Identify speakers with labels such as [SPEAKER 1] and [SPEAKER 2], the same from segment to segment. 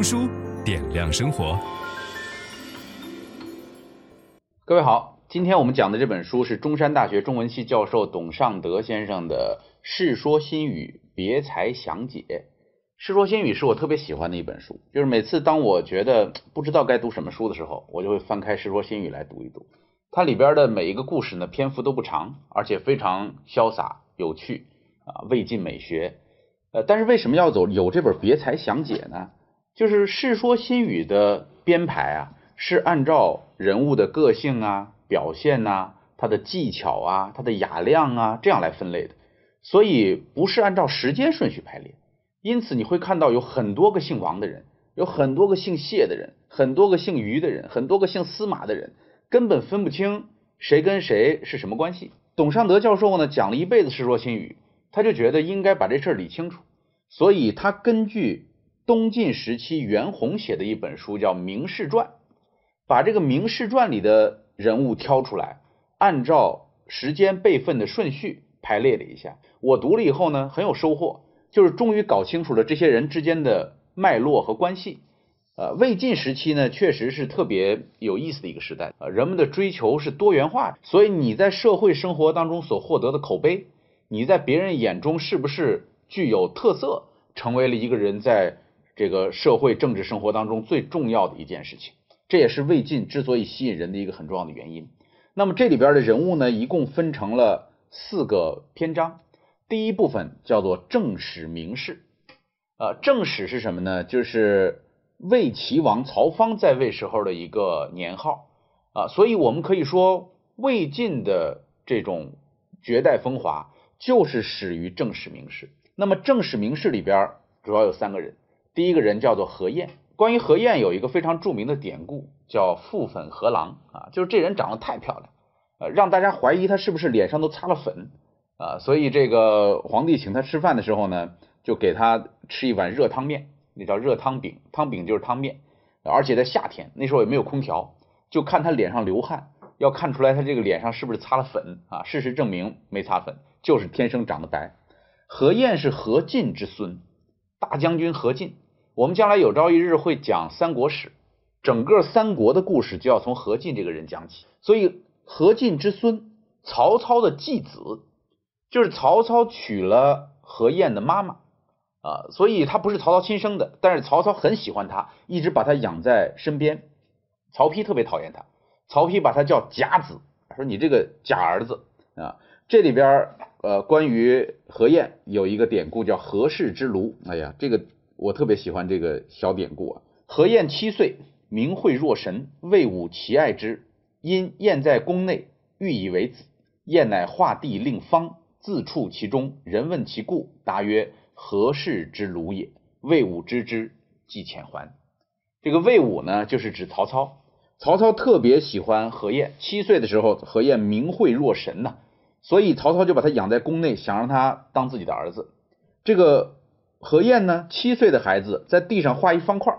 [SPEAKER 1] 读书点亮生活。
[SPEAKER 2] 各位好，今天我们讲的这本书是中山大学中文系教授董尚德先生的《世说新语别裁详解》。《世说新语》是我特别喜欢的一本书，就是每次当我觉得不知道该读什么书的时候，我就会翻开《世说新语》来读一读。它里边的每一个故事呢，篇幅都不长，而且非常潇洒有趣啊，魏晋美学。呃，但是为什么要走有这本《别裁详解》呢？就是《世说新语》的编排啊，是按照人物的个性啊、表现呐、他的技巧啊、他的雅量啊这样来分类的，所以不是按照时间顺序排列。因此你会看到有很多个姓王的人，有很多个姓谢的人，很多个姓于的人，很多个姓司马的人，根本分不清谁跟谁是什么关系。董尚德教授呢，讲了一辈子《世说新语》，他就觉得应该把这事儿理清楚，所以他根据。东晋时期袁弘写的一本书叫《名士传》，把这个《名士传》里的人物挑出来，按照时间辈分的顺序排列了一下。我读了以后呢，很有收获，就是终于搞清楚了这些人之间的脉络和关系。呃，魏晋时期呢，确实是特别有意思的一个时代。呃，人们的追求是多元化的，所以你在社会生活当中所获得的口碑，你在别人眼中是不是具有特色，成为了一个人在。这个社会政治生活当中最重要的一件事情，这也是魏晋之所以吸引人的一个很重要的原因。那么这里边的人物呢，一共分成了四个篇章。第一部分叫做正史名士，呃，正史是什么呢？就是魏齐王曹芳在位时候的一个年号啊，所以我们可以说魏晋的这种绝代风华就是始于正史名士。那么正史名士里边主要有三个人。第一个人叫做何晏，关于何晏有一个非常著名的典故，叫覆粉河郎啊，就是这人长得太漂亮，呃，让大家怀疑他是不是脸上都擦了粉啊，所以这个皇帝请他吃饭的时候呢，就给他吃一碗热汤面，那叫热汤饼，汤饼就是汤面，而且在夏天，那时候也没有空调，就看他脸上流汗，要看出来他这个脸上是不是擦了粉啊，事实证明没擦粉，就是天生长得白。何晏是何进之孙。大将军何进，我们将来有朝一日会讲三国史，整个三国的故事就要从何进这个人讲起。所以何进之孙，曹操的继子，就是曹操娶了何晏的妈妈啊，所以他不是曹操亲生的，但是曹操很喜欢他，一直把他养在身边。曹丕特别讨厌他，曹丕把他叫假子，说你这个假儿子啊。这里边呃，关于何晏有一个典故叫何氏之庐。哎呀，这个我特别喜欢这个小典故啊。何晏七岁，名讳若神，魏武奇爱之，因晏在宫内，欲以为子。晏乃画地令方，自处其中。人问其故，答曰：何氏之庐也。魏武知之，即遣还。这个魏武呢，就是指曹操。曹操特别喜欢何晏。七岁的时候，何晏名讳若神呐、所以曹操就把他养在宫内，想让他当自己的儿子。这个何晏呢，七岁的孩子在地上画一方块，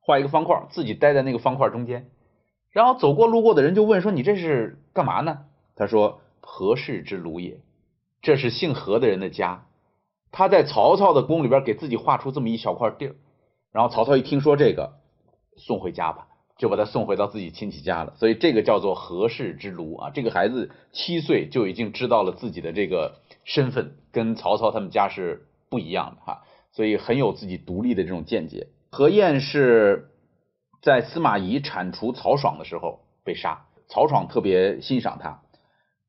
[SPEAKER 2] 画一个方块，自己待在那个方块中间。然后走过路过的人就问说：“你这是干嘛呢？”他说：“何氏之庐也，这是姓何的人的家。他在曹操的宫里边给自己画出这么一小块地儿。然后曹操一听说这个，送回家吧。”就把他送回到自己亲戚家了，所以这个叫做何氏之庐啊。这个孩子七岁就已经知道了自己的这个身份跟曹操他们家是不一样的哈，所以很有自己独立的这种见解。何晏是在司马懿铲除曹爽的时候被杀，曹爽特别欣赏他。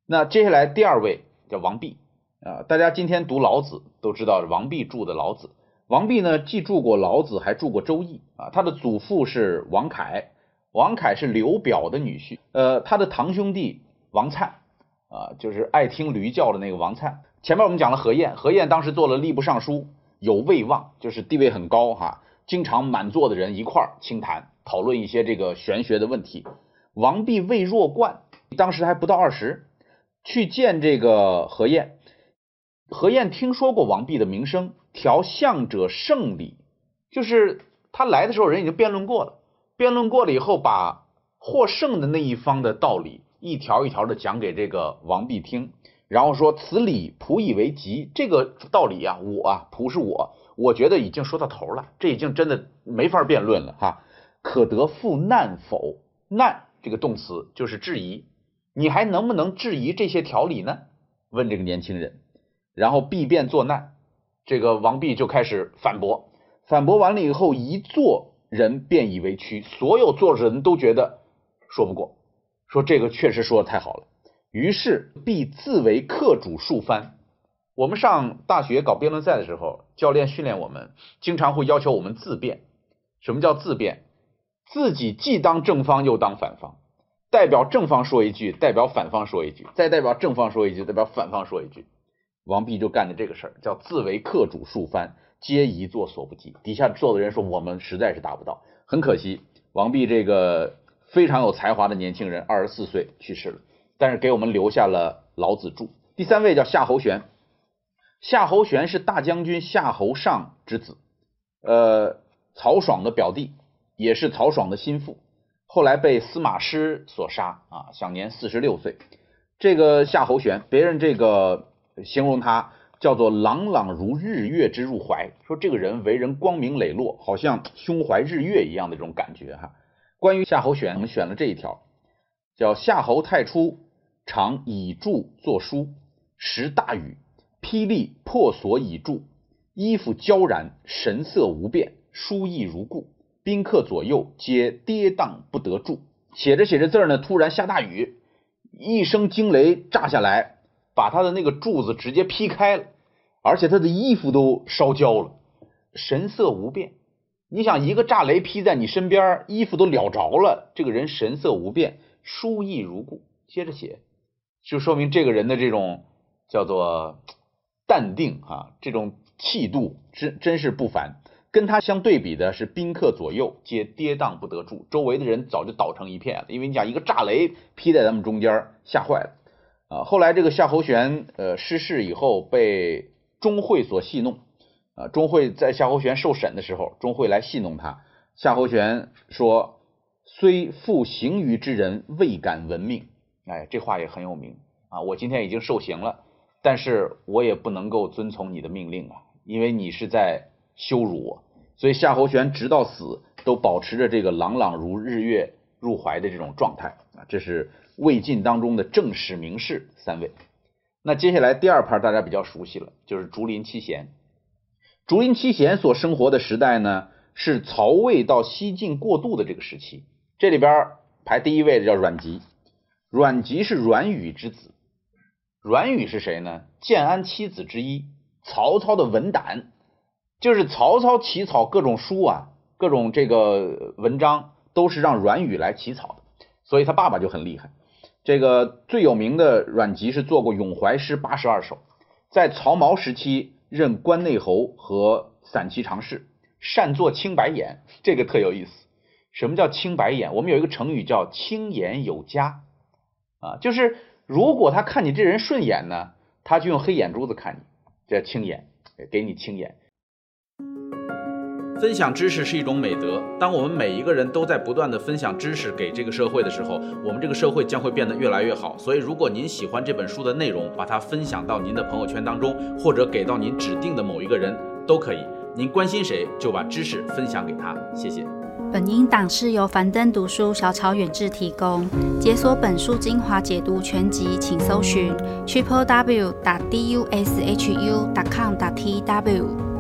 [SPEAKER 2] 那接下来第二位叫王弼啊，大家今天读老子都知道王弼著的老子。王弼呢，既着过老子，还着过周易啊。他的祖父是王恺。王恺是刘表的女婿，呃，他的堂兄弟王粲啊，就是爱听驴叫的那个王粲。前面我们讲了何晏，何晏当时做了吏部尚书，有位望，就是地位很高哈，经常满座的人一块儿清谈讨论一些这个玄学的问题。王弼未弱冠，当时还不到二十，去见这个何晏。何晏听说过王弼的名声，调相者胜理，就是他来的时候人已经辩论过了，辩论过了以后，把获胜的那一方的道理一条一条的讲给这个王弼听，然后说此理仆以为极，这个道理啊，我啊仆是我，我觉得已经说到头了，这已经真的没法辩论了哈。可得复难否？难这个动词就是质疑，你还能不能质疑这些条理呢？问这个年轻人。然后必辩作难，这个王弼就开始反驳，反驳完了以后，一座人便以为屈，所有坐着人都觉得说不过，说这个确实说的太好了。于是必自为客主数番。我们上大学搞辩论赛的时候，教练训练我们，经常会要求我们自辩。什么叫自辩？自己既当正方又当反方，代表正方说一句，代表反方说一句，再代表正方说一句，代表反方说一句。王弼就干的这个事儿，叫自为客主数番，皆宜作所不及。底下坐的人说：“我们实在是达不到，很可惜。”王弼这个非常有才华的年轻人，二十四岁去世了，但是给我们留下了老子着。第三位叫夏侯玄，夏侯玄是大将军夏侯尚之子，呃，曹爽的表弟，也是曹爽的心腹，后来被司马师所杀啊，享年四十六岁。这个夏侯玄，别人这个。形容他叫做朗朗如日月之入怀，说这个人为人光明磊落，好像胸怀日月一样的这种感觉哈。关于夏侯玄，我们选了这一条，叫夏侯太初常以柱作书，时大雨，霹雳破锁以柱，衣服焦然，神色无变，书意如故，宾客左右皆跌宕不得住。写着写着字儿呢，突然下大雨，一声惊雷炸下来。把他的那个柱子直接劈开了，而且他的衣服都烧焦了，神色无变。你想，一个炸雷劈在你身边，衣服都燎着了，这个人神色无变，书意如故。接着写，就说明这个人的这种叫做淡定啊，这种气度真真是不凡。跟他相对比的是宾客左右皆跌宕不得住，周围的人早就倒成一片了，因为你讲一个炸雷劈在咱们中间，吓坏了。啊，后来这个夏侯玄呃失势以后，被钟会所戏弄。啊，钟会在夏侯玄受审的时候，钟会来戏弄他。夏侯玄说：“虽负刑于之人，未敢闻命。”哎，这话也很有名啊。我今天已经受刑了，但是我也不能够遵从你的命令啊，因为你是在羞辱我。所以夏侯玄直到死都保持着这个朗朗如日月入怀的这种状态啊，这是。魏晋当中的正史名士三位，那接下来第二盘大家比较熟悉了，就是竹林七贤。竹林七贤所生活的时代呢，是曹魏到西晋过渡的这个时期。这里边排第一位的叫阮籍，阮籍是阮宇之子。阮宇是谁呢？建安七子之一，曹操的文胆，就是曹操起草各种书啊，各种这个文章都是让阮宇来起草的，所以他爸爸就很厉害。这个最有名的阮籍是做过咏怀诗八十二首，在曹髦时期任关内侯和散骑常侍，善作青白眼，这个特有意思。什么叫青白眼？我们有一个成语叫青眼有加啊，就是如果他看你这人顺眼呢，他就用黑眼珠子看你，这叫青眼，给你青眼。分享知识是一种美德。当我们每一个人都在不断地分享知识给这个社会的时候，我们这个社会将会变得越来越好。所以，如果您喜欢这本书的内容，把它分享到您的朋友圈当中，或者给到您指定的某一个人都可以。您关心谁，就把知识分享给他。谢谢。
[SPEAKER 3] 本音档是由樊登读书小草远志提供。解锁本书精华解读全集，请搜寻 triple w 打 d u s h u 打 com 打 t w。